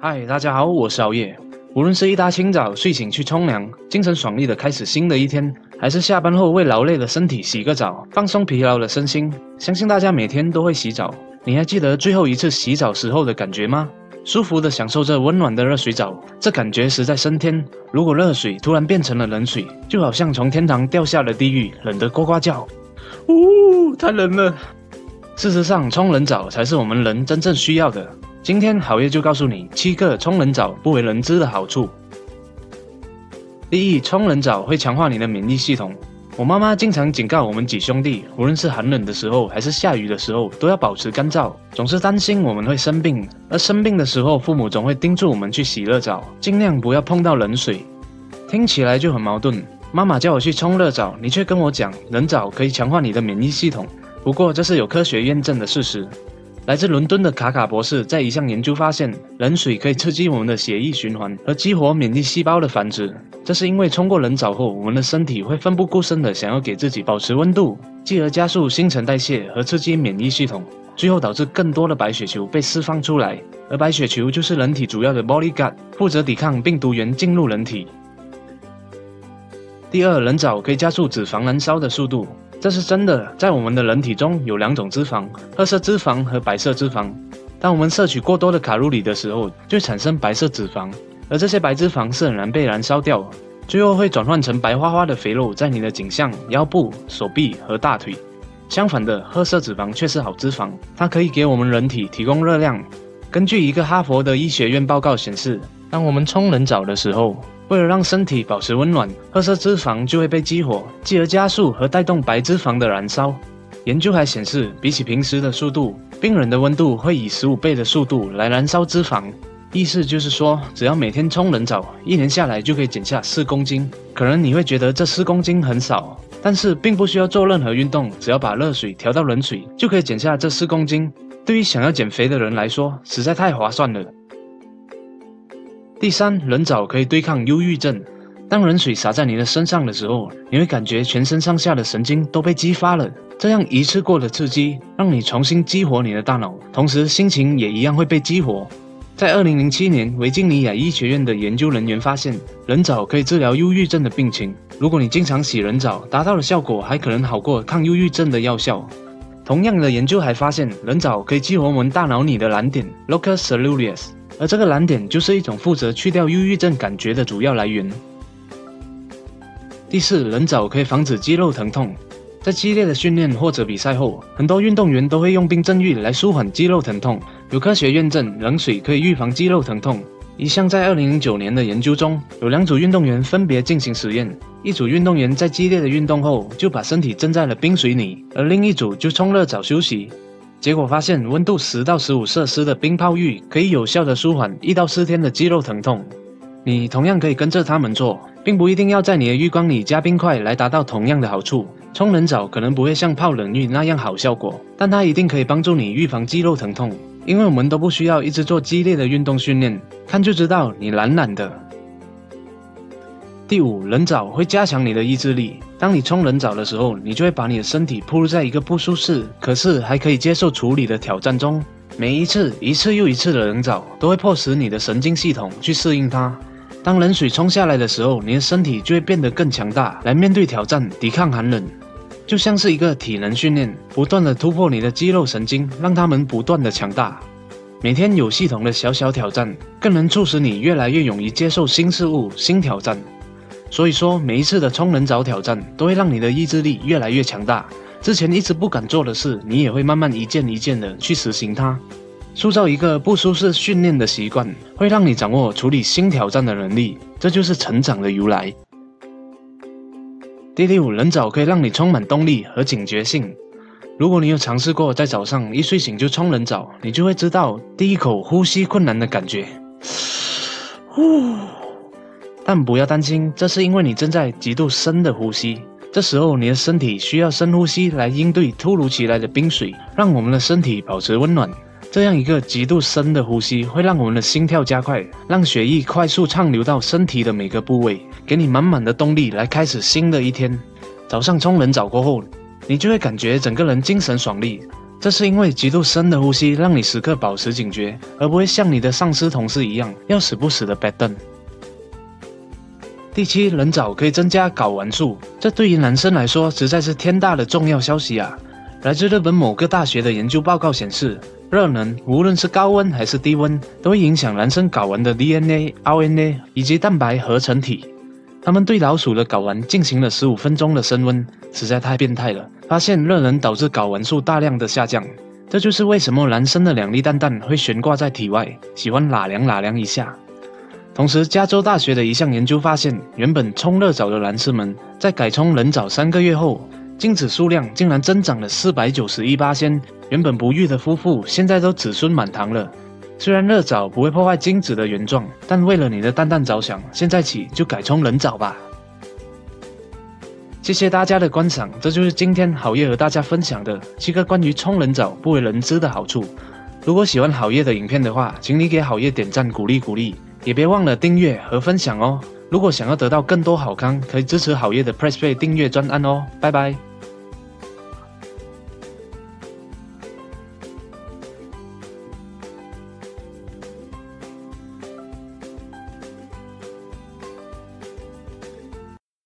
嗨，大家好，我是熬夜。无论是一大清早睡醒去冲凉，精神爽利的开始新的一天，还是下班后为劳累的身体洗个澡，放松疲劳的身心，相信大家每天都会洗澡。你还记得最后一次洗澡时候的感觉吗？舒服的享受着温暖的热水澡，这感觉实在升天。如果热水突然变成了冷水，就好像从天堂掉下了地狱，冷得呱呱叫。呜，太冷了。事实上，冲冷澡才是我们人真正需要的。今天好业就告诉你七个冲冷澡不为人知的好处。第一，冲冷澡会强化你的免疫系统。我妈妈经常警告我们几兄弟，无论是寒冷的时候还是下雨的时候，都要保持干燥，总是担心我们会生病。而生病的时候，父母总会叮嘱我们去洗热澡，尽量不要碰到冷水。听起来就很矛盾。妈妈叫我去冲热澡，你却跟我讲冷澡可以强化你的免疫系统。不过这是有科学验证的事实。来自伦敦的卡卡博士在一项研究发现，冷水可以刺激我们的血液循环和激活免疫细胞的繁殖。这是因为冲过冷澡后，我们的身体会奋不顾身的想要给自己保持温度，继而加速新陈代谢和刺激免疫系统，最后导致更多的白血球被释放出来。而白血球就是人体主要的 bodyguard，负责抵抗病毒源进入人体。第二，冷澡可以加速脂肪燃烧的速度。这是真的，在我们的人体中有两种脂肪，褐色脂肪和白色脂肪。当我们摄取过多的卡路里的时候，就产生白色脂肪，而这些白脂肪是很难被燃烧掉，最后会转换成白花花的肥肉在你的颈项、腰部、手臂和大腿。相反的，褐色脂肪却是好脂肪，它可以给我们人体提供热量。根据一个哈佛的医学院报告显示，当我们冲冷澡的时候，为了让身体保持温暖，褐色脂肪就会被激活，继而加速和带动白脂肪的燃烧。研究还显示，比起平时的速度，病人的温度会以十五倍的速度来燃烧脂肪。意思就是说，只要每天冲冷澡，一年下来就可以减下四公斤。可能你会觉得这四公斤很少，但是并不需要做任何运动，只要把热水调到冷水，就可以减下这四公斤。对于想要减肥的人来说，实在太划算了。第三，冷澡可以对抗忧郁症。当冷水洒在你的身上的时候，你会感觉全身上下的神经都被激发了。这样一次过的刺激，让你重新激活你的大脑，同时心情也一样会被激活。在二零零七年，维吉尼亚医学院的研究人员发现，冷澡可以治疗忧郁症的病情。如果你经常洗冷澡，达到的效果还可能好过抗忧郁症的药效。同样的研究还发现，冷澡可以激活我们大脑里的蓝点 （locus ceruleus）。而这个蓝点就是一种负责去掉忧郁症感觉的主要来源。第四，冷澡可以防止肌肉疼痛。在激烈的训练或者比赛后，很多运动员都会用冰镇浴来舒缓肌肉疼痛。有科学验证，冷水可以预防肌肉疼痛。一项在2009年的研究中，有两组运动员分别进行实验，一组运动员在激烈的运动后就把身体浸在了冰水里，而另一组就冲热澡休息。结果发现，温度十到十五摄氏的冰泡浴可以有效的舒缓一到四天的肌肉疼痛。你同样可以跟着他们做，并不一定要在你的浴缸里加冰块来达到同样的好处。冲冷澡可能不会像泡冷浴那样好效果，但它一定可以帮助你预防肌肉疼痛。因为我们都不需要一直做激烈的运动训练，看就知道你懒懒的。第五，冷澡会加强你的意志力。当你冲冷澡的时候，你就会把你的身体铺入在一个不舒适，可是还可以接受处理的挑战中。每一次、一次又一次的冷澡，都会迫使你的神经系统去适应它。当冷水冲下来的时候，你的身体就会变得更强大，来面对挑战，抵抗寒冷。就像是一个体能训练，不断的突破你的肌肉神经，让他们不断的强大。每天有系统的小小挑战，更能促使你越来越勇于接受新事物、新挑战。所以说，每一次的冲冷澡挑战都会让你的意志力越来越强大。之前一直不敢做的事，你也会慢慢一件一件的去实行它。塑造一个不舒适训练的习惯，会让你掌握处理新挑战的能力。这就是成长的由来。第六，冷澡可以让你充满动力和警觉性。如果你有尝试过在早上一睡醒就冲冷澡，你就会知道第一口呼吸困难的感觉。呼。但不要担心，这是因为你正在极度深的呼吸。这时候，你的身体需要深呼吸来应对突如其来的冰水，让我们的身体保持温暖。这样一个极度深的呼吸，会让我们的心跳加快，让血液快速畅流到身体的每个部位，给你满满的动力来开始新的一天。早上冲冷澡过后，你就会感觉整个人精神爽利，这是因为极度深的呼吸让你时刻保持警觉，而不会像你的上司同事一样要死不死的 bad 灯。第七，人早可以增加睾丸数，这对于男生来说实在是天大的重要消息啊！来自日本某个大学的研究报告显示，热能无论是高温还是低温，都会影响男生睾丸的 DNA、RNA 以及蛋白合成体。他们对老鼠的睾丸进行了十五分钟的升温，实在太变态了，发现热能导致睾丸数大量的下降。这就是为什么男生的两粒蛋蛋会悬挂在体外，喜欢拉凉拉凉一下。同时，加州大学的一项研究发现，原本冲热澡的男士们，在改冲冷澡三个月后，精子数量竟然增长了四百九十一八仙。原本不育的夫妇，现在都子孙满堂了。虽然热澡不会破坏精子的原状，但为了你的蛋蛋着想，现在起就改冲冷澡吧。谢谢大家的观赏，这就是今天好业和大家分享的七个关于冲冷澡不为人知的好处。如果喜欢好业的影片的话，请你给好业点赞鼓励鼓励。也别忘了订阅和分享哦！如果想要得到更多好康，可以支持好业的 presspay 订阅专案哦！拜拜。